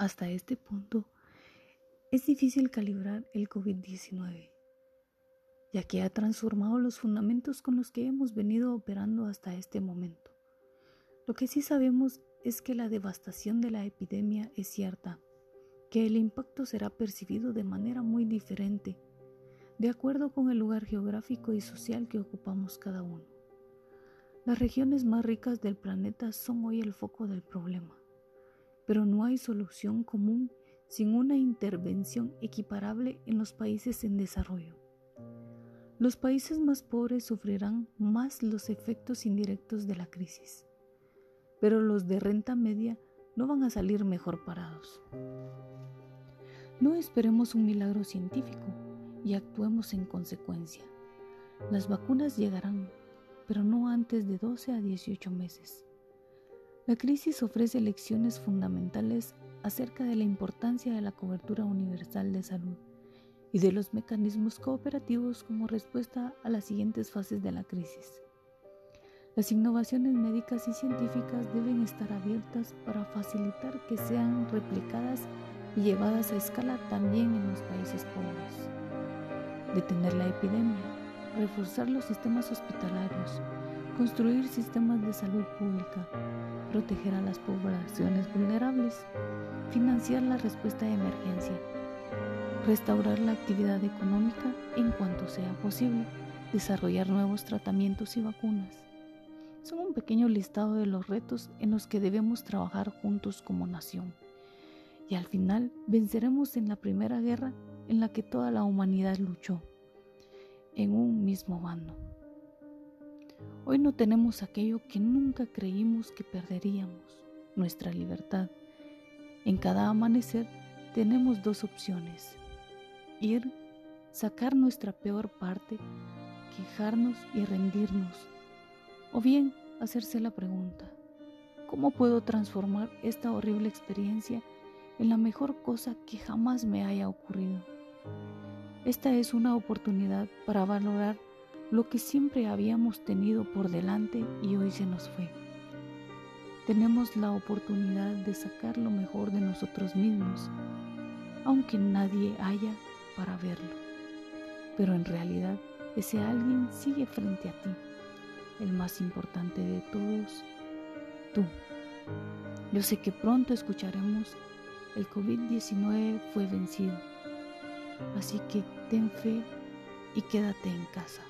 Hasta este punto, es difícil calibrar el COVID-19, ya que ha transformado los fundamentos con los que hemos venido operando hasta este momento. Lo que sí sabemos es que la devastación de la epidemia es cierta, que el impacto será percibido de manera muy diferente, de acuerdo con el lugar geográfico y social que ocupamos cada uno. Las regiones más ricas del planeta son hoy el foco del problema, pero no hay solución común sin una intervención equiparable en los países en desarrollo. Los países más pobres sufrirán más los efectos indirectos de la crisis, pero los de renta media no van a salir mejor parados. No esperemos un milagro científico y actuemos en consecuencia. Las vacunas llegarán, pero no antes de 12 a 18 meses. La crisis ofrece lecciones fundamentales acerca de la importancia de la cobertura universal de salud y de los mecanismos cooperativos como respuesta a las siguientes fases de la crisis. Las innovaciones médicas y científicas deben estar abiertas para facilitar que sean replicadas y llevadas a escala también en los países pobres. Detener la epidemia reforzar los sistemas hospitalarios, construir sistemas de salud pública, proteger a las poblaciones vulnerables, financiar la respuesta de emergencia, restaurar la actividad económica en cuanto sea posible, desarrollar nuevos tratamientos y vacunas. Son un pequeño listado de los retos en los que debemos trabajar juntos como nación. Y al final venceremos en la primera guerra en la que toda la humanidad luchó en un mismo bando. Hoy no tenemos aquello que nunca creímos que perderíamos, nuestra libertad. En cada amanecer tenemos dos opciones. Ir, sacar nuestra peor parte, quejarnos y rendirnos. O bien hacerse la pregunta, ¿cómo puedo transformar esta horrible experiencia en la mejor cosa que jamás me haya ocurrido? Esta es una oportunidad para valorar lo que siempre habíamos tenido por delante y hoy se nos fue. Tenemos la oportunidad de sacar lo mejor de nosotros mismos, aunque nadie haya para verlo. Pero en realidad ese alguien sigue frente a ti, el más importante de todos, tú. Yo sé que pronto escucharemos, el COVID-19 fue vencido Así que ten fe y quédate en casa.